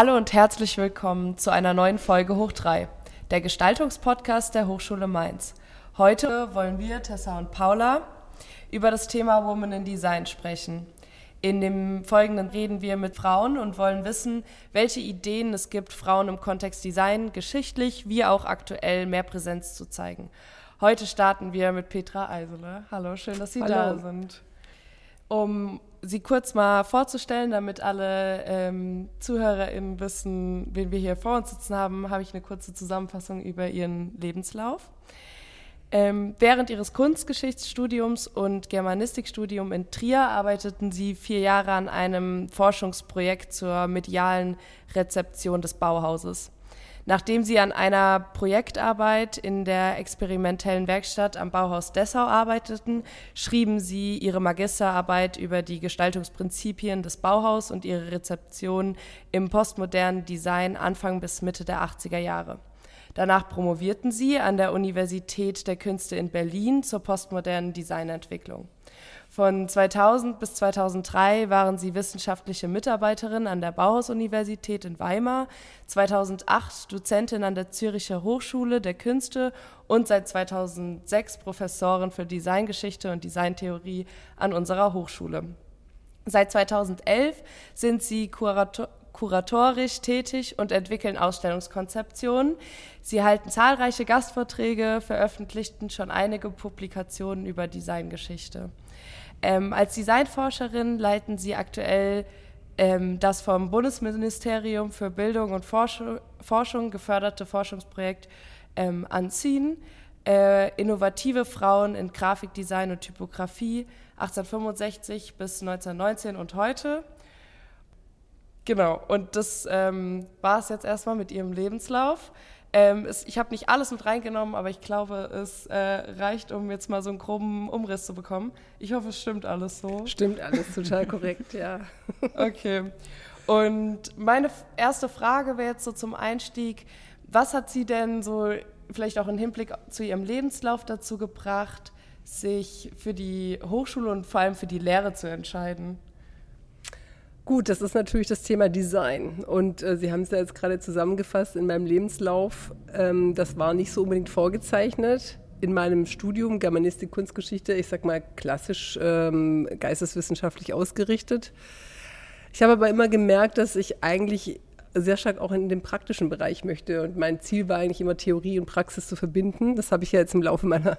Hallo und herzlich willkommen zu einer neuen Folge Hoch 3, der Gestaltungspodcast der Hochschule Mainz. Heute wollen wir, Tessa und Paula, über das Thema Women in Design sprechen. In dem Folgenden reden wir mit Frauen und wollen wissen, welche Ideen es gibt, Frauen im Kontext Design geschichtlich wie auch aktuell mehr Präsenz zu zeigen. Heute starten wir mit Petra Eisele. Hallo, schön, dass Sie Hallo. da sind. Um sie kurz mal vorzustellen, damit alle ähm, ZuhörerInnen wissen, wen wir hier vor uns sitzen haben, habe ich eine kurze Zusammenfassung über ihren Lebenslauf. Ähm, während ihres Kunstgeschichtsstudiums und Germanistikstudium in Trier arbeiteten sie vier Jahre an einem Forschungsprojekt zur medialen Rezeption des Bauhauses. Nachdem sie an einer Projektarbeit in der experimentellen Werkstatt am Bauhaus Dessau arbeiteten, schrieben sie ihre Magisterarbeit über die Gestaltungsprinzipien des Bauhaus und ihre Rezeption im postmodernen Design Anfang bis Mitte der 80er Jahre. Danach promovierten sie an der Universität der Künste in Berlin zur postmodernen Designentwicklung. Von 2000 bis 2003 waren sie wissenschaftliche Mitarbeiterin an der Bauhaus-Universität in Weimar, 2008 Dozentin an der Züricher Hochschule der Künste und seit 2006 Professorin für Designgeschichte und Designtheorie an unserer Hochschule. Seit 2011 sind sie Kurator kuratorisch tätig und entwickeln Ausstellungskonzeptionen. Sie halten zahlreiche Gastvorträge, veröffentlichten schon einige Publikationen über Designgeschichte. Ähm, als Designforscherin leiten sie aktuell ähm, das vom Bundesministerium für Bildung und Forschung, Forschung geförderte Forschungsprojekt ähm, Anziehen. Äh, innovative Frauen in Grafikdesign und Typografie 1865 bis 1919 und heute. Genau, und das ähm, war es jetzt erstmal mit ihrem Lebenslauf. Ähm, es, ich habe nicht alles mit reingenommen, aber ich glaube, es äh, reicht, um jetzt mal so einen groben Umriss zu bekommen. Ich hoffe, es stimmt alles so. Stimmt alles total korrekt, ja. Okay. Und meine erste Frage wäre jetzt so zum Einstieg, was hat Sie denn so vielleicht auch im Hinblick zu Ihrem Lebenslauf dazu gebracht, sich für die Hochschule und vor allem für die Lehre zu entscheiden? Gut, das ist natürlich das Thema Design. Und äh, Sie haben es ja jetzt gerade zusammengefasst in meinem Lebenslauf. Ähm, das war nicht so unbedingt vorgezeichnet. In meinem Studium Germanistik, Kunstgeschichte, ich sag mal klassisch ähm, geisteswissenschaftlich ausgerichtet. Ich habe aber immer gemerkt, dass ich eigentlich sehr stark auch in den praktischen Bereich möchte. Und mein Ziel war eigentlich immer Theorie und Praxis zu verbinden. Das habe ich ja jetzt im Laufe meiner,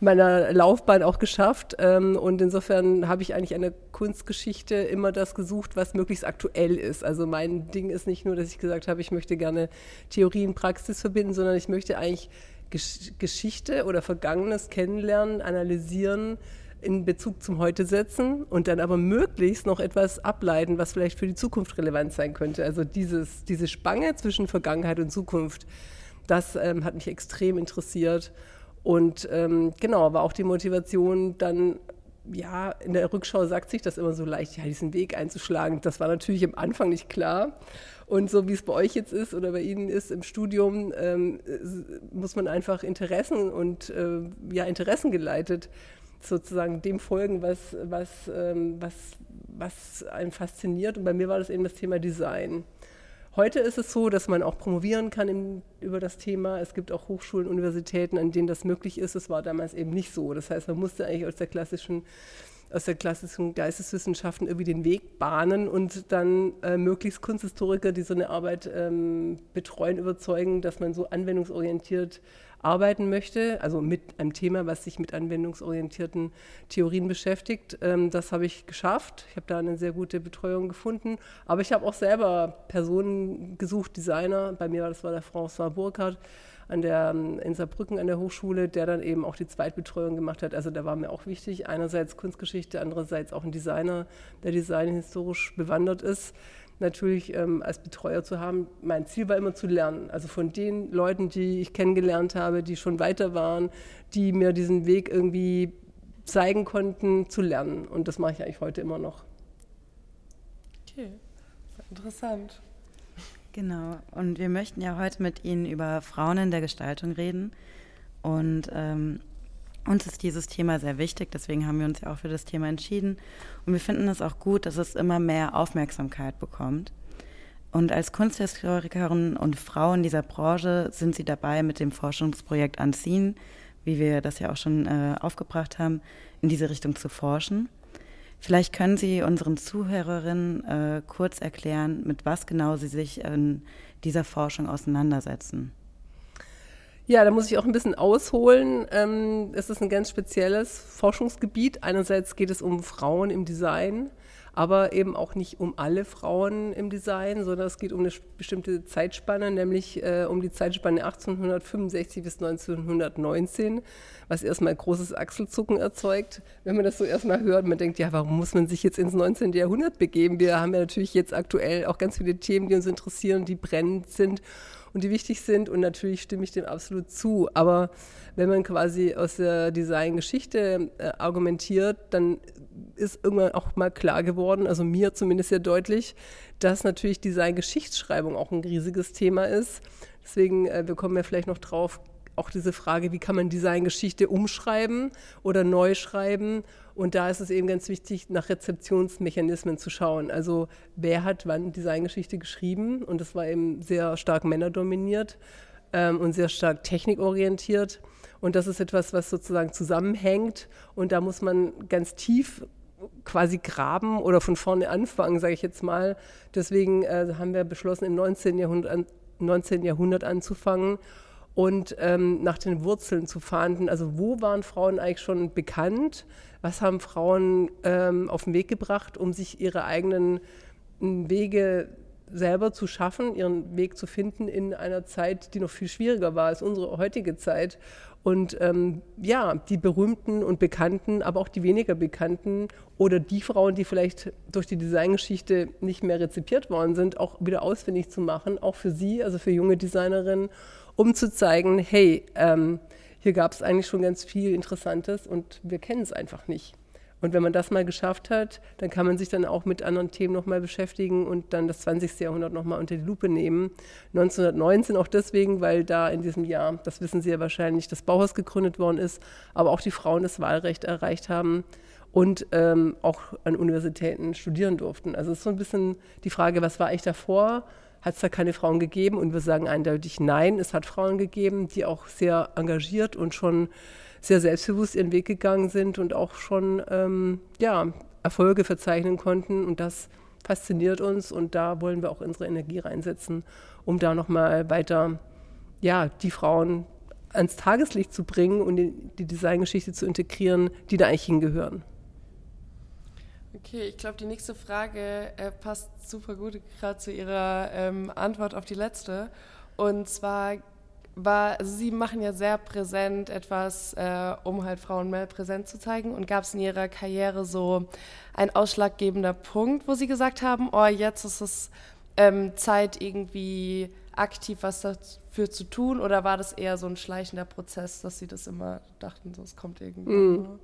meiner Laufbahn auch geschafft. Ähm, und insofern habe ich eigentlich der Kunstgeschichte immer das gesucht, was möglichst aktuell ist. Also mein Ding ist nicht nur, dass ich gesagt habe, ich möchte gerne Theorie und Praxis verbinden, sondern ich möchte eigentlich Geschichte oder Vergangenes kennenlernen, analysieren, in Bezug zum Heute setzen und dann aber möglichst noch etwas ableiten, was vielleicht für die Zukunft relevant sein könnte. Also dieses, diese Spange zwischen Vergangenheit und Zukunft, das ähm, hat mich extrem interessiert. Und ähm, genau, war auch die Motivation dann ja, in der Rückschau sagt sich das immer so leicht, ja, diesen Weg einzuschlagen. Das war natürlich am Anfang nicht klar. Und so wie es bei euch jetzt ist oder bei Ihnen ist im Studium, ähm, muss man einfach Interessen und äh, ja, Interessen geleitet sozusagen dem folgen, was, was, ähm, was, was einen fasziniert. Und bei mir war das eben das Thema Design. Heute ist es so, dass man auch promovieren kann im, über das Thema. Es gibt auch Hochschulen, Universitäten, an denen das möglich ist. Es war damals eben nicht so. Das heißt, man musste eigentlich aus der klassischen aus der klassischen Geisteswissenschaften irgendwie den Weg bahnen und dann äh, möglichst Kunsthistoriker, die so eine Arbeit ähm, betreuen, überzeugen, dass man so anwendungsorientiert arbeiten möchte, also mit einem Thema, was sich mit anwendungsorientierten Theorien beschäftigt. Ähm, das habe ich geschafft. Ich habe da eine sehr gute Betreuung gefunden. Aber ich habe auch selber Personen gesucht, Designer. Bei mir war das war der François Burkhardt an der, ähm, in Saarbrücken an der Hochschule, der dann eben auch die Zweitbetreuung gemacht hat. Also da war mir auch wichtig, einerseits Kunstgeschichte, andererseits auch ein Designer, der Design historisch bewandert ist natürlich ähm, als Betreuer zu haben. Mein Ziel war immer zu lernen. Also von den Leuten, die ich kennengelernt habe, die schon weiter waren, die mir diesen Weg irgendwie zeigen konnten, zu lernen. Und das mache ich eigentlich heute immer noch. Okay, interessant. Genau. Und wir möchten ja heute mit Ihnen über Frauen in der Gestaltung reden. Und ähm, uns ist dieses Thema sehr wichtig, deswegen haben wir uns ja auch für das Thema entschieden. Und wir finden es auch gut, dass es immer mehr Aufmerksamkeit bekommt. Und als Kunsthistorikerin und Frau in dieser Branche sind Sie dabei, mit dem Forschungsprojekt Anziehen, wie wir das ja auch schon äh, aufgebracht haben, in diese Richtung zu forschen. Vielleicht können Sie unseren Zuhörerinnen äh, kurz erklären, mit was genau Sie sich in dieser Forschung auseinandersetzen. Ja, da muss ich auch ein bisschen ausholen. Ähm, es ist ein ganz spezielles Forschungsgebiet. Einerseits geht es um Frauen im Design, aber eben auch nicht um alle Frauen im Design, sondern es geht um eine bestimmte Zeitspanne, nämlich äh, um die Zeitspanne 1865 bis 1919, was erstmal großes Achselzucken erzeugt. Wenn man das so erstmal hört, man denkt, ja, warum muss man sich jetzt ins 19. Jahrhundert begeben? Wir haben ja natürlich jetzt aktuell auch ganz viele Themen, die uns interessieren, die brennend sind und die wichtig sind. Und natürlich stimme ich dem absolut zu. Aber wenn man quasi aus der Designgeschichte äh, argumentiert, dann ist irgendwann auch mal klar geworden, also mir zumindest sehr deutlich, dass natürlich Design-Geschichtsschreibung auch ein riesiges Thema ist. Deswegen, äh, wir kommen ja vielleicht noch drauf, auch diese Frage, wie kann man Designgeschichte umschreiben oder neu schreiben. Und da ist es eben ganz wichtig, nach Rezeptionsmechanismen zu schauen. Also wer hat wann Designgeschichte geschrieben? Und das war eben sehr stark männerdominiert ähm, und sehr stark technikorientiert. Und das ist etwas, was sozusagen zusammenhängt. Und da muss man ganz tief quasi graben oder von vorne anfangen, sage ich jetzt mal. Deswegen äh, haben wir beschlossen, im 19. Jahrhundert, 19. Jahrhundert anzufangen und ähm, nach den Wurzeln zu fahnden. Also wo waren Frauen eigentlich schon bekannt? Was haben Frauen ähm, auf den Weg gebracht, um sich ihre eigenen hm, Wege selber zu schaffen, ihren Weg zu finden in einer Zeit, die noch viel schwieriger war als unsere heutige Zeit. Und ähm, ja, die berühmten und bekannten, aber auch die weniger bekannten oder die Frauen, die vielleicht durch die Designgeschichte nicht mehr rezipiert worden sind, auch wieder ausfindig zu machen, auch für sie, also für junge Designerinnen um zu zeigen, hey, ähm, hier gab es eigentlich schon ganz viel Interessantes und wir kennen es einfach nicht. Und wenn man das mal geschafft hat, dann kann man sich dann auch mit anderen Themen nochmal beschäftigen und dann das 20. Jahrhundert nochmal unter die Lupe nehmen. 1919 auch deswegen, weil da in diesem Jahr, das wissen Sie ja wahrscheinlich, das Bauhaus gegründet worden ist, aber auch die Frauen das Wahlrecht erreicht haben und ähm, auch an Universitäten studieren durften. Also es ist so ein bisschen die Frage, was war eigentlich davor? Hat es da keine Frauen gegeben und wir sagen eindeutig nein, es hat Frauen gegeben, die auch sehr engagiert und schon sehr selbstbewusst ihren Weg gegangen sind und auch schon ähm, ja, Erfolge verzeichnen konnten und das fasziniert uns und da wollen wir auch unsere Energie reinsetzen, um da nochmal weiter ja, die Frauen ans Tageslicht zu bringen und die, die Designgeschichte zu integrieren, die da eigentlich hingehören. Okay, ich glaube, die nächste Frage äh, passt super gut gerade zu Ihrer ähm, Antwort auf die letzte. Und zwar war, also Sie machen ja sehr präsent etwas, äh, um halt Frauen mehr präsent zu zeigen. Und gab es in Ihrer Karriere so ein ausschlaggebender Punkt, wo Sie gesagt haben, oh, jetzt ist es ähm, Zeit, irgendwie aktiv was dafür zu tun? Oder war das eher so ein schleichender Prozess, dass Sie das immer dachten, so es kommt irgendwie? Mm.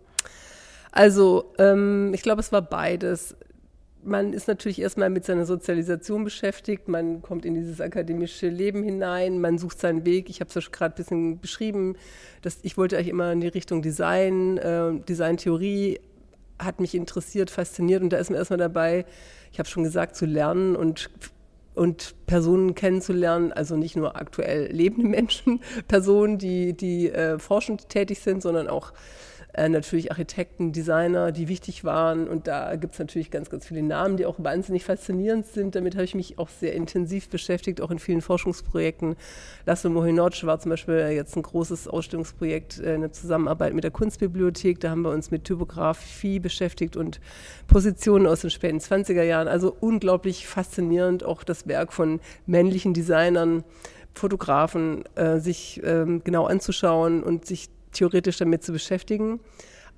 Also ähm, ich glaube, es war beides. Man ist natürlich erstmal mit seiner Sozialisation beschäftigt, man kommt in dieses akademische Leben hinein, man sucht seinen Weg. Ich habe es ja gerade ein bisschen beschrieben, dass ich wollte eigentlich immer in die Richtung Design, äh, Designtheorie hat mich interessiert, fasziniert. Und da ist man erstmal dabei, ich habe schon gesagt, zu lernen und und Personen kennenzulernen, also nicht nur aktuell lebende Menschen, Personen, die, die äh, forschend tätig sind, sondern auch äh, natürlich Architekten, Designer, die wichtig waren. Und da gibt es natürlich ganz, ganz viele Namen, die auch wahnsinnig faszinierend sind. Damit habe ich mich auch sehr intensiv beschäftigt, auch in vielen Forschungsprojekten. Laszlo Mohinoc war zum Beispiel jetzt ein großes Ausstellungsprojekt, äh, eine Zusammenarbeit mit der Kunstbibliothek. Da haben wir uns mit Typografie beschäftigt und Positionen aus den späten 20er Jahren. Also unglaublich faszinierend, auch das Werk von männlichen Designern. Fotografen äh, sich ähm, genau anzuschauen und sich theoretisch damit zu beschäftigen.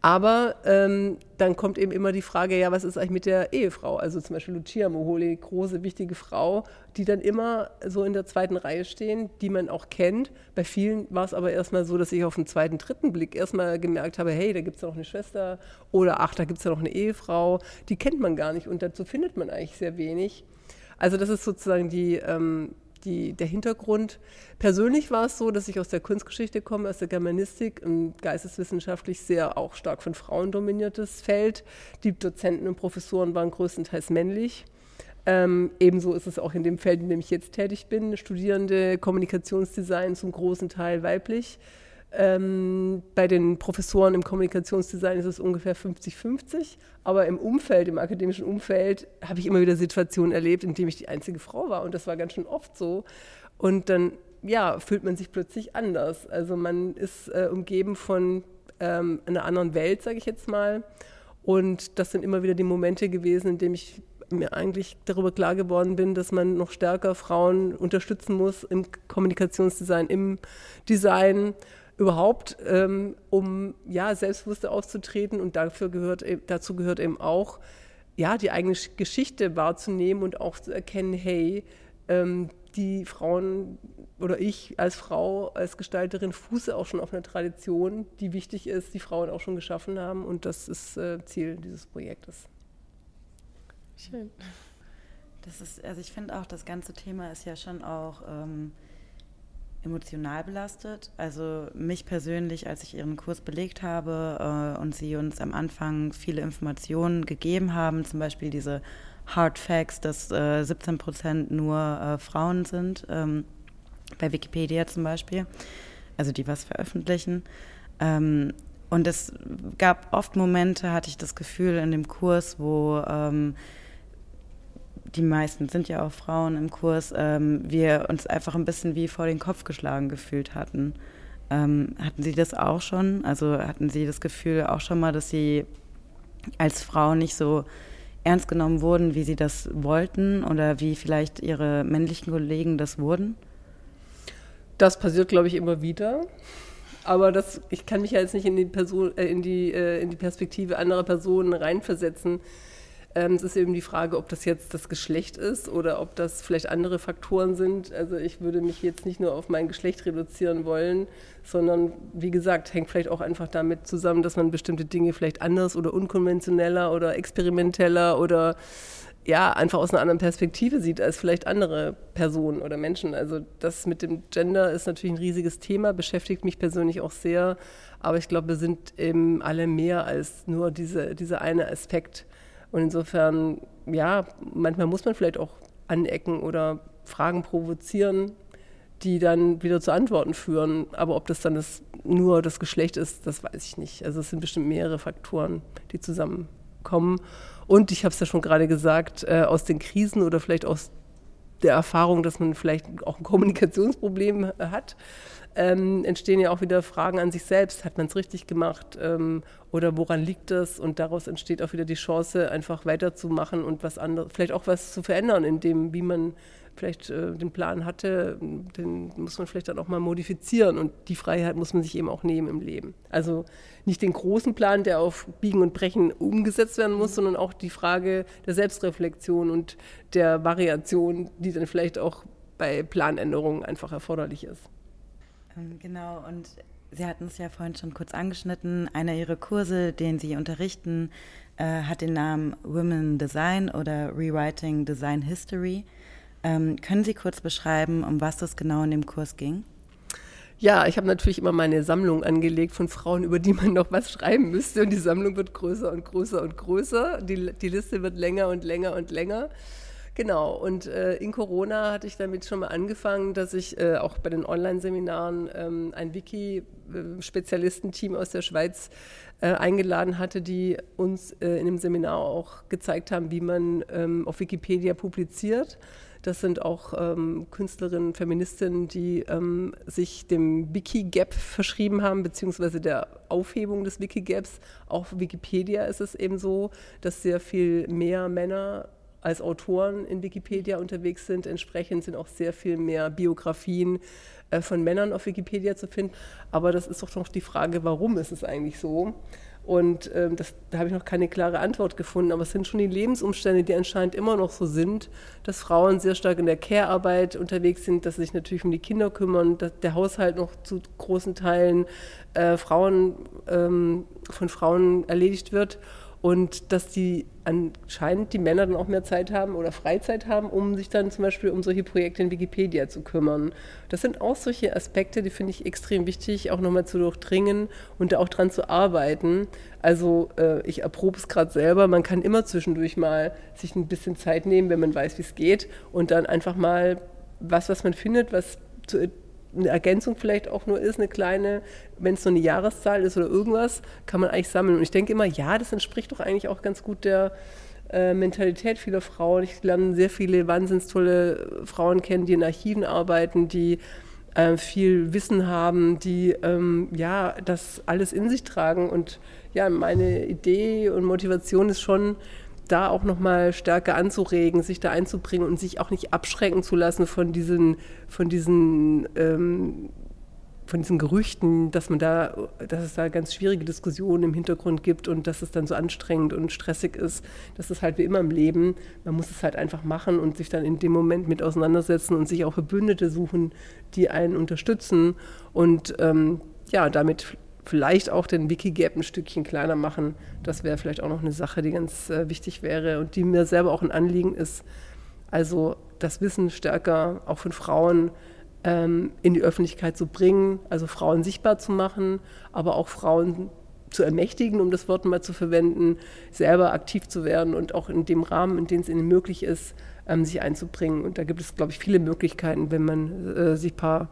Aber ähm, dann kommt eben immer die Frage, ja, was ist eigentlich mit der Ehefrau? Also zum Beispiel Lucia Moholi, große, wichtige Frau, die dann immer so in der zweiten Reihe stehen, die man auch kennt. Bei vielen war es aber erstmal so, dass ich auf den zweiten, dritten Blick erstmal gemerkt habe, hey, da gibt es noch eine Schwester oder ach, da gibt es ja noch eine Ehefrau. Die kennt man gar nicht und dazu findet man eigentlich sehr wenig. Also das ist sozusagen die, ähm, die, der Hintergrund. Persönlich war es so, dass ich aus der Kunstgeschichte komme, aus der Germanistik, ein geisteswissenschaftlich sehr auch stark von Frauen dominiertes Feld. Die Dozenten und Professoren waren größtenteils männlich. Ähm, ebenso ist es auch in dem Feld, in dem ich jetzt tätig bin. Studierende Kommunikationsdesign zum großen Teil weiblich. Ähm, bei den Professoren im Kommunikationsdesign ist es ungefähr 50-50. Aber im Umfeld, im akademischen Umfeld, habe ich immer wieder Situationen erlebt, in denen ich die einzige Frau war. Und das war ganz schön oft so. Und dann, ja, fühlt man sich plötzlich anders. Also man ist äh, umgeben von ähm, einer anderen Welt, sage ich jetzt mal. Und das sind immer wieder die Momente gewesen, in denen ich mir eigentlich darüber klar geworden bin, dass man noch stärker Frauen unterstützen muss im Kommunikationsdesign, im Design überhaupt, ähm, um ja selbstbewusster aufzutreten. Und dafür gehört, e, dazu gehört eben auch, ja, die eigene Geschichte wahrzunehmen und auch zu erkennen, hey, ähm, die Frauen oder ich als Frau, als Gestalterin fuße auch schon auf einer Tradition, die wichtig ist, die Frauen auch schon geschaffen haben. Und das ist äh, Ziel dieses Projektes. Schön. Das ist, also ich finde auch, das ganze Thema ist ja schon auch ähm, emotional belastet. Also mich persönlich, als ich ihren Kurs belegt habe äh, und sie uns am Anfang viele Informationen gegeben haben, zum Beispiel diese Hard Facts, dass äh, 17 Prozent nur äh, Frauen sind, ähm, bei Wikipedia zum Beispiel, also die was veröffentlichen. Ähm, und es gab oft Momente, hatte ich das Gefühl in dem Kurs, wo ähm, die meisten sind ja auch Frauen im Kurs, ähm, wir uns einfach ein bisschen wie vor den Kopf geschlagen gefühlt hatten. Ähm, hatten Sie das auch schon? Also hatten Sie das Gefühl auch schon mal, dass Sie als Frau nicht so ernst genommen wurden, wie Sie das wollten oder wie vielleicht Ihre männlichen Kollegen das wurden? Das passiert, glaube ich, immer wieder. Aber das, ich kann mich ja jetzt nicht in die, Person, äh, in die, äh, in die Perspektive anderer Personen reinversetzen. Ähm, es ist eben die Frage, ob das jetzt das Geschlecht ist oder ob das vielleicht andere Faktoren sind. Also ich würde mich jetzt nicht nur auf mein Geschlecht reduzieren wollen, sondern wie gesagt, hängt vielleicht auch einfach damit zusammen, dass man bestimmte Dinge vielleicht anders oder unkonventioneller oder experimenteller oder ja, einfach aus einer anderen Perspektive sieht als vielleicht andere Personen oder Menschen. Also das mit dem Gender ist natürlich ein riesiges Thema, beschäftigt mich persönlich auch sehr. Aber ich glaube, wir sind eben alle mehr als nur diese, dieser eine Aspekt. Und insofern, ja, manchmal muss man vielleicht auch anecken oder Fragen provozieren, die dann wieder zu Antworten führen. Aber ob das dann das, nur das Geschlecht ist, das weiß ich nicht. Also es sind bestimmt mehrere Faktoren, die zusammenkommen. Und ich habe es ja schon gerade gesagt, äh, aus den Krisen oder vielleicht aus der Erfahrung, dass man vielleicht auch ein Kommunikationsproblem äh, hat, ähm, entstehen ja auch wieder Fragen an sich selbst. Hat man es richtig gemacht ähm, oder woran liegt das? Und daraus entsteht auch wieder die Chance, einfach weiterzumachen und was anderes, vielleicht auch was zu verändern in dem, wie man vielleicht äh, den Plan hatte, den muss man vielleicht dann auch mal modifizieren und die Freiheit muss man sich eben auch nehmen im Leben. Also nicht den großen Plan, der auf Biegen und Brechen umgesetzt werden muss, sondern auch die Frage der Selbstreflexion und der Variation, die dann vielleicht auch bei Planänderungen einfach erforderlich ist. Ähm, genau, und Sie hatten es ja vorhin schon kurz angeschnitten. Einer Ihrer Kurse, den Sie unterrichten, äh, hat den Namen Women Design oder Rewriting Design History. Ähm, können Sie kurz beschreiben, um was es genau in dem Kurs ging? Ja, ich habe natürlich immer meine Sammlung angelegt von Frauen, über die man noch was schreiben müsste. Und die Sammlung wird größer und größer und größer. Die, die Liste wird länger und länger und länger. Genau, und äh, in Corona hatte ich damit schon mal angefangen, dass ich äh, auch bei den Online-Seminaren ähm, ein Wiki-Spezialistenteam aus der Schweiz äh, eingeladen hatte, die uns äh, in dem Seminar auch gezeigt haben, wie man ähm, auf Wikipedia publiziert. Das sind auch ähm, Künstlerinnen, Feministinnen, die ähm, sich dem Wiki-Gap verschrieben haben, beziehungsweise der Aufhebung des Wiki-Gaps. Auch auf Wikipedia ist es eben so, dass sehr viel mehr Männer als Autoren in Wikipedia unterwegs sind. Entsprechend sind auch sehr viel mehr Biografien äh, von Männern auf Wikipedia zu finden. Aber das ist doch noch die Frage, warum ist es eigentlich so? Und ähm, das, da habe ich noch keine klare Antwort gefunden. Aber es sind schon die Lebensumstände, die anscheinend immer noch so sind, dass Frauen sehr stark in der Care-Arbeit unterwegs sind, dass sie sich natürlich um die Kinder kümmern, dass der Haushalt noch zu großen Teilen äh, Frauen, ähm, von Frauen erledigt wird und dass die anscheinend die Männer dann auch mehr Zeit haben oder Freizeit haben, um sich dann zum Beispiel um solche Projekte in Wikipedia zu kümmern. Das sind auch solche Aspekte, die finde ich extrem wichtig, auch nochmal zu durchdringen und da auch dran zu arbeiten. Also äh, ich erprobe es gerade selber, man kann immer zwischendurch mal sich ein bisschen Zeit nehmen, wenn man weiß, wie es geht und dann einfach mal was, was man findet, was zu eine Ergänzung vielleicht auch nur ist, eine kleine, wenn es so eine Jahreszahl ist oder irgendwas, kann man eigentlich sammeln. Und ich denke immer, ja, das entspricht doch eigentlich auch ganz gut der äh, Mentalität vieler Frauen. Ich lerne sehr viele wahnsinnig tolle Frauen kennen, die in Archiven arbeiten, die äh, viel Wissen haben, die ähm, ja das alles in sich tragen. Und ja, meine Idee und Motivation ist schon, da auch nochmal stärker anzuregen, sich da einzubringen und sich auch nicht abschrecken zu lassen von diesen, von diesen, ähm, von diesen Gerüchten, dass man da, dass es da ganz schwierige Diskussionen im Hintergrund gibt und dass es dann so anstrengend und stressig ist. Das ist halt wie immer im Leben. Man muss es halt einfach machen und sich dann in dem Moment mit auseinandersetzen und sich auch Verbündete suchen, die einen unterstützen und ähm, ja, damit vielleicht auch den Wikigap ein Stückchen kleiner machen. Das wäre vielleicht auch noch eine Sache, die ganz äh, wichtig wäre und die mir selber auch ein Anliegen ist. Also das Wissen stärker auch von Frauen ähm, in die Öffentlichkeit zu bringen, also Frauen sichtbar zu machen, aber auch Frauen zu ermächtigen, um das Wort mal zu verwenden, selber aktiv zu werden und auch in dem Rahmen, in dem es ihnen möglich ist, ähm, sich einzubringen. Und da gibt es, glaube ich, viele Möglichkeiten, wenn man äh, sich ein paar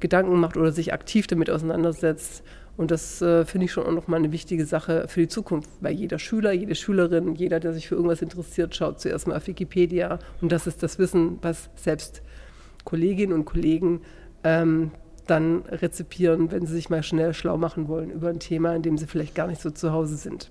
Gedanken macht oder sich aktiv damit auseinandersetzt, und das äh, finde ich schon auch nochmal eine wichtige Sache für die Zukunft, weil jeder Schüler, jede Schülerin, jeder, der sich für irgendwas interessiert, schaut zuerst mal auf Wikipedia. Und das ist das Wissen, was selbst Kolleginnen und Kollegen ähm, dann rezipieren, wenn sie sich mal schnell schlau machen wollen über ein Thema, in dem sie vielleicht gar nicht so zu Hause sind.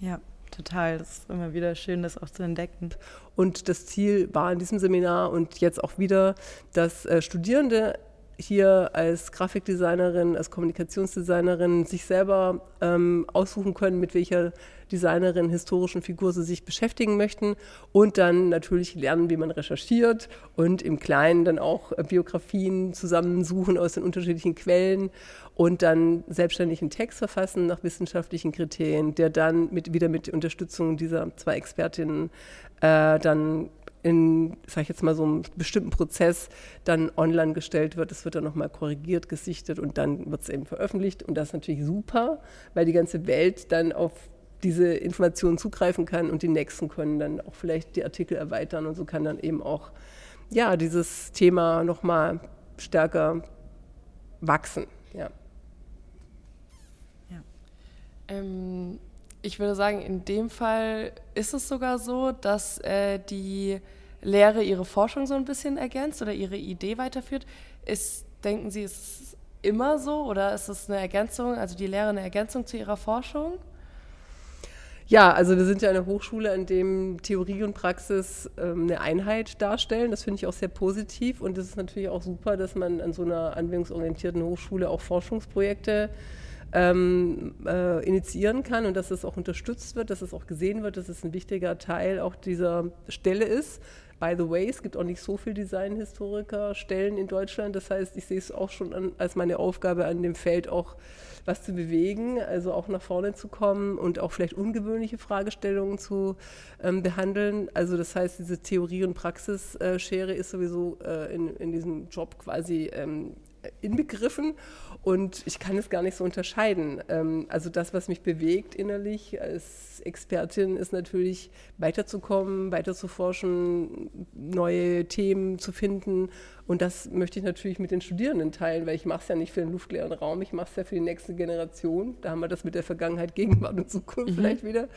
Ja, total. Das ist immer wieder schön, das auch zu entdecken. Und das Ziel war in diesem Seminar und jetzt auch wieder, dass äh, Studierende hier als Grafikdesignerin, als Kommunikationsdesignerin sich selber ähm, aussuchen können, mit welcher Designerin, historischen Figur sie sich beschäftigen möchten. Und dann natürlich lernen, wie man recherchiert und im Kleinen dann auch Biografien zusammensuchen aus den unterschiedlichen Quellen und dann selbstständig einen Text verfassen nach wissenschaftlichen Kriterien, der dann mit, wieder mit Unterstützung dieser zwei Expertinnen äh, dann in, sag ich jetzt mal, so einem bestimmten Prozess dann online gestellt wird. Es wird dann nochmal korrigiert, gesichtet und dann wird es eben veröffentlicht. Und das ist natürlich super, weil die ganze Welt dann auf diese Informationen zugreifen kann und die Nächsten können dann auch vielleicht die Artikel erweitern und so kann dann eben auch ja, dieses Thema nochmal stärker wachsen. Ja. ja. Ähm, ich würde sagen, in dem Fall ist es sogar so, dass äh, die Lehre ihre Forschung so ein bisschen ergänzt oder ihre Idee weiterführt. Ist, denken Sie, ist es immer so oder ist es eine Ergänzung, also die Lehre eine Ergänzung zu ihrer Forschung? Ja, also wir sind ja eine Hochschule, in dem Theorie und Praxis ähm, eine Einheit darstellen. Das finde ich auch sehr positiv und es ist natürlich auch super, dass man an so einer anwendungsorientierten Hochschule auch Forschungsprojekte ähm, äh, initiieren kann und dass es auch unterstützt wird, dass es auch gesehen wird, dass es ein wichtiger Teil auch dieser Stelle ist. By the way, es gibt auch nicht so viele Designhistoriker-Stellen in Deutschland. Das heißt, ich sehe es auch schon an, als meine Aufgabe an dem Feld auch was zu bewegen, also auch nach vorne zu kommen und auch vielleicht ungewöhnliche Fragestellungen zu ähm, behandeln. Also das heißt, diese Theorie- und Praxisschere ist sowieso äh, in, in diesem Job quasi ähm, inbegriffen und ich kann es gar nicht so unterscheiden. Ähm, also das, was mich bewegt innerlich als Expertin, ist natürlich weiterzukommen, weiter zu forschen, neue Themen zu finden. Und das möchte ich natürlich mit den Studierenden teilen, weil ich mache es ja nicht für den luftleeren Raum, ich mache es ja für die nächste Generation. Da haben wir das mit der Vergangenheit, Gegenwart und Zukunft mhm. vielleicht wieder.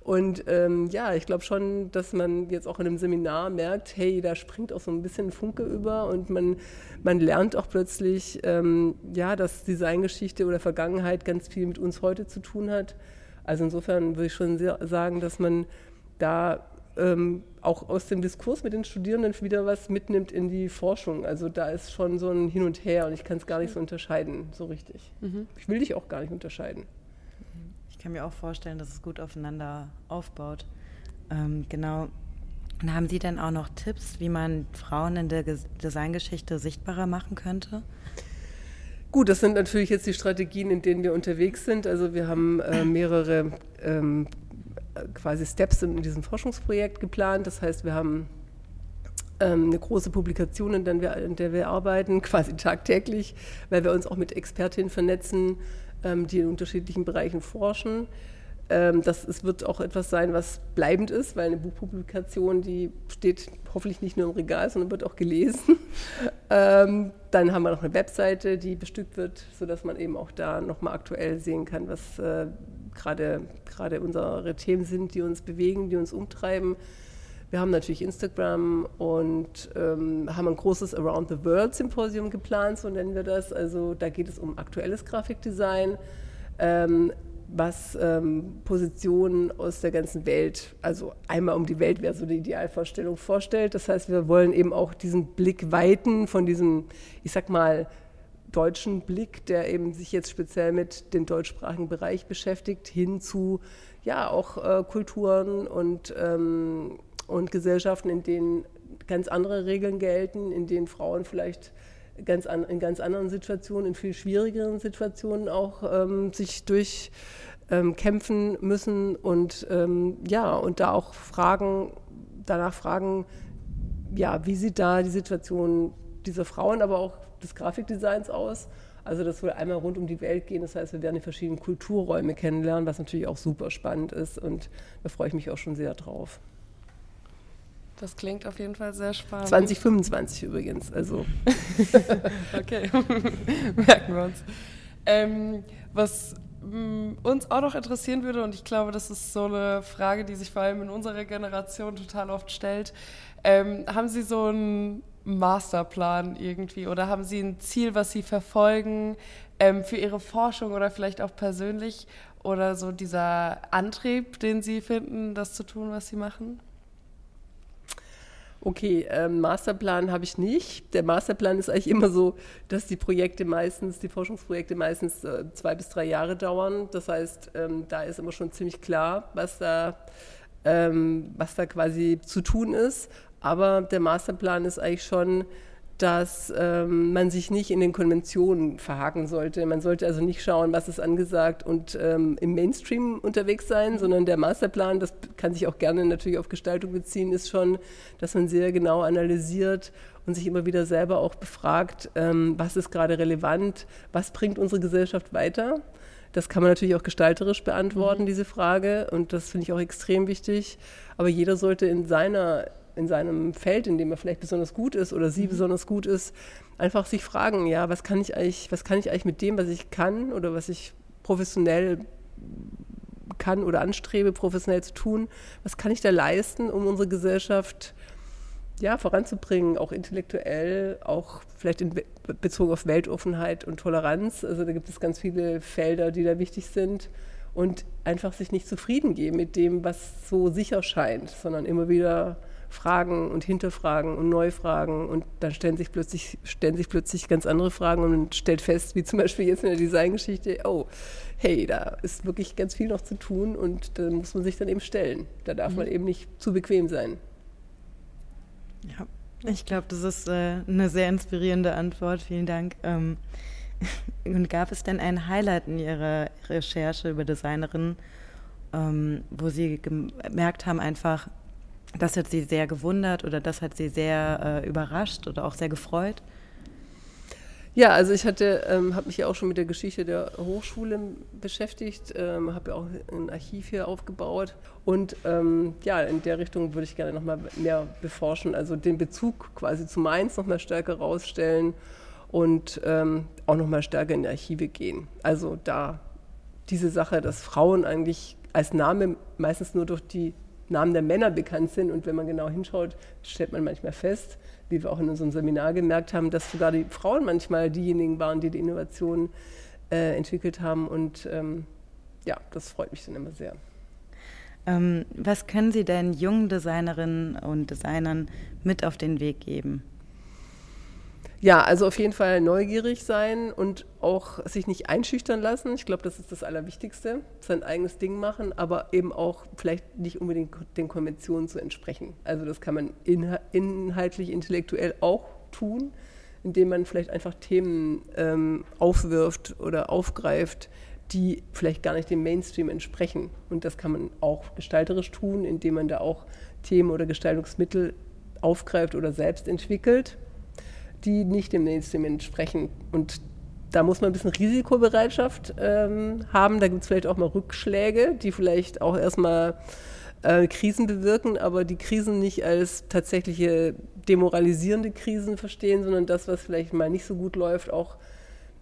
Und ähm, ja, ich glaube schon, dass man jetzt auch in einem Seminar merkt, hey, da springt auch so ein bisschen Funke über und man, man lernt auch plötzlich, ähm, ja, dass Designgeschichte oder Vergangenheit ganz viel mit uns heute zu tun hat. Also insofern würde ich schon sagen, dass man da ähm, auch aus dem Diskurs mit den Studierenden wieder was mitnimmt in die Forschung. Also da ist schon so ein Hin und Her und ich kann es gar nicht so unterscheiden, so richtig. Mhm. Ich will dich auch gar nicht unterscheiden kann mir auch vorstellen, dass es gut aufeinander aufbaut. Ähm, genau. Und haben Sie denn auch noch Tipps, wie man Frauen in der Designgeschichte sichtbarer machen könnte? Gut, das sind natürlich jetzt die Strategien, in denen wir unterwegs sind. Also wir haben äh, mehrere ähm, quasi Steps in diesem Forschungsprojekt geplant. Das heißt, wir haben ähm, eine große Publikation, in der, wir, arbeiten, quasi tagtäglich, weil wir uns auch mit Expertinnen vernetzen, ähm, die in unterschiedlichen Bereichen forschen. Ähm, das wird auch etwas sein, was bleibend ist, weil eine Buchpublikation, die steht hoffentlich nicht nur im Regal, sondern wird auch gelesen. dann haben wir noch eine Webseite, die bestückt wird, sodass man eben auch da nochmal aktuell sehen kann, was äh, gerade unsere Themen sind, die uns bewegen, die uns umtreiben. Wir haben natürlich Instagram und ähm, haben ein großes Around the World Symposium geplant, so nennen wir das. Also da geht es um aktuelles Grafikdesign. Ähm, was ähm, Positionen aus der ganzen Welt, also einmal um die Welt wäre so die Idealvorstellung vorstellt. Das heißt, wir wollen eben auch diesen Blick weiten von diesem, ich sag mal, deutschen Blick, der eben sich jetzt speziell mit dem deutschsprachigen Bereich beschäftigt, hin zu ja auch äh, Kulturen und, ähm, und Gesellschaften, in denen ganz andere Regeln gelten, in denen Frauen vielleicht ganz an, in ganz anderen Situationen, in viel schwierigeren Situationen auch ähm, sich durchkämpfen ähm, müssen und ähm, ja, und da auch fragen, danach fragen, ja, wie sieht da die Situation dieser Frauen, aber auch des Grafikdesigns aus? Also das soll einmal rund um die Welt gehen. Das heißt, wir werden die verschiedenen Kulturräume kennenlernen, was natürlich auch super spannend ist. Und da freue ich mich auch schon sehr drauf. Das klingt auf jeden Fall sehr spannend. 2025 übrigens, also. okay, merken wir uns. Ähm, was mm, uns auch noch interessieren würde, und ich glaube, das ist so eine Frage, die sich vor allem in unserer Generation total oft stellt, ähm, haben Sie so einen Masterplan irgendwie oder haben Sie ein Ziel, was Sie verfolgen ähm, für Ihre Forschung oder vielleicht auch persönlich oder so dieser Antrieb, den Sie finden, das zu tun, was Sie machen? Okay, ähm, Masterplan habe ich nicht. Der Masterplan ist eigentlich immer so, dass die Projekte meistens, die Forschungsprojekte meistens äh, zwei bis drei Jahre dauern. Das heißt, ähm, da ist immer schon ziemlich klar, was da, ähm, was da quasi zu tun ist. Aber der Masterplan ist eigentlich schon dass ähm, man sich nicht in den Konventionen verhaken sollte. Man sollte also nicht schauen, was ist angesagt und ähm, im Mainstream unterwegs sein, sondern der Masterplan, das kann sich auch gerne natürlich auf Gestaltung beziehen, ist schon, dass man sehr genau analysiert und sich immer wieder selber auch befragt, ähm, was ist gerade relevant, was bringt unsere Gesellschaft weiter. Das kann man natürlich auch gestalterisch beantworten, mhm. diese Frage. Und das finde ich auch extrem wichtig. Aber jeder sollte in seiner in seinem Feld, in dem er vielleicht besonders gut ist oder sie mhm. besonders gut ist, einfach sich fragen, ja, was kann ich eigentlich, was kann ich eigentlich mit dem, was ich kann oder was ich professionell kann oder anstrebe, professionell zu tun, was kann ich da leisten, um unsere Gesellschaft ja, voranzubringen, auch intellektuell, auch vielleicht in Bezug auf Weltoffenheit und Toleranz. Also da gibt es ganz viele Felder, die da wichtig sind. Und einfach sich nicht zufrieden geben mit dem, was so sicher scheint, sondern immer wieder fragen und hinterfragen und neu fragen und dann stellen sich plötzlich, stellen sich plötzlich ganz andere Fragen und man stellt fest, wie zum Beispiel jetzt in der Designgeschichte, oh, hey, da ist wirklich ganz viel noch zu tun und da muss man sich dann eben stellen. Da darf mhm. man eben nicht zu bequem sein. Ja, ich glaube, das ist äh, eine sehr inspirierende Antwort. Vielen Dank. Ähm, und gab es denn ein Highlight in Ihrer Recherche über Designerinnen, ähm, wo Sie gemerkt haben, einfach, das hat sie sehr gewundert oder das hat sie sehr äh, überrascht oder auch sehr gefreut? Ja, also ich ähm, habe mich ja auch schon mit der Geschichte der Hochschule beschäftigt, ähm, habe ja auch ein Archiv hier aufgebaut und ähm, ja, in der Richtung würde ich gerne nochmal mehr beforschen, also den Bezug quasi zu Mainz nochmal stärker rausstellen und ähm, auch nochmal stärker in die Archive gehen. Also da diese Sache, dass Frauen eigentlich als Name meistens nur durch die Namen der Männer bekannt sind. Und wenn man genau hinschaut, stellt man manchmal fest, wie wir auch in unserem Seminar gemerkt haben, dass sogar die Frauen manchmal diejenigen waren, die die Innovation äh, entwickelt haben. Und ähm, ja, das freut mich dann immer sehr. Ähm, was können Sie denn jungen Designerinnen und Designern mit auf den Weg geben? Ja, also auf jeden Fall neugierig sein und auch sich nicht einschüchtern lassen. Ich glaube, das ist das Allerwichtigste. Sein eigenes Ding machen, aber eben auch vielleicht nicht unbedingt den Konventionen zu entsprechen. Also das kann man inhaltlich, intellektuell auch tun, indem man vielleicht einfach Themen ähm, aufwirft oder aufgreift, die vielleicht gar nicht dem Mainstream entsprechen. Und das kann man auch gestalterisch tun, indem man da auch Themen oder Gestaltungsmittel aufgreift oder selbst entwickelt, die nicht dem Mainstream entsprechen. Und da muss man ein bisschen Risikobereitschaft ähm, haben. Da gibt es vielleicht auch mal Rückschläge, die vielleicht auch erstmal äh, Krisen bewirken, aber die Krisen nicht als tatsächliche demoralisierende Krisen verstehen, sondern das, was vielleicht mal nicht so gut läuft, auch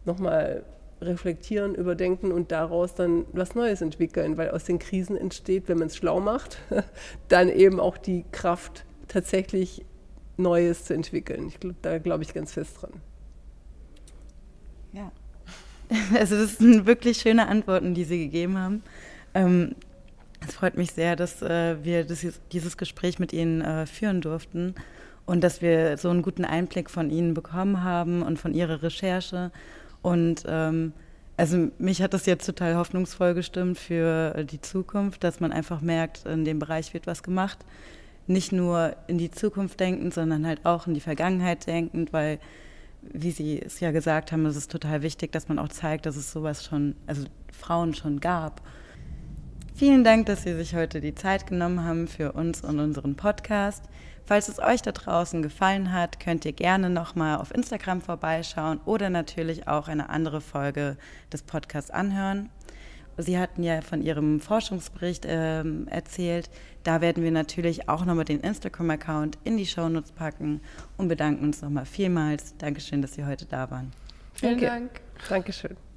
nochmal reflektieren, überdenken und daraus dann was Neues entwickeln, weil aus den Krisen entsteht, wenn man es schlau macht, dann eben auch die Kraft, tatsächlich Neues zu entwickeln. Ich, da glaube ich ganz fest dran. Ja, also das sind wirklich schöne Antworten, die Sie gegeben haben. Ähm, es freut mich sehr, dass äh, wir das, dieses Gespräch mit Ihnen äh, führen durften und dass wir so einen guten Einblick von Ihnen bekommen haben und von Ihrer Recherche. Und ähm, also mich hat das jetzt total hoffnungsvoll gestimmt für die Zukunft, dass man einfach merkt, in dem Bereich wird was gemacht. Nicht nur in die Zukunft denkend, sondern halt auch in die Vergangenheit denkend, weil, wie Sie es ja gesagt haben, es ist total wichtig, dass man auch zeigt, dass es sowas schon, also Frauen schon gab. Vielen Dank, dass Sie sich heute die Zeit genommen haben für uns und unseren Podcast. Falls es euch da draußen gefallen hat, könnt ihr gerne nochmal auf Instagram vorbeischauen oder natürlich auch eine andere Folge des Podcasts anhören. Sie hatten ja von Ihrem Forschungsbericht ähm, erzählt. Da werden wir natürlich auch nochmal den Instagram-Account in die Shownotes packen und bedanken uns nochmal vielmals. Dankeschön, dass Sie heute da waren. Vielen Danke. Dank. Dankeschön.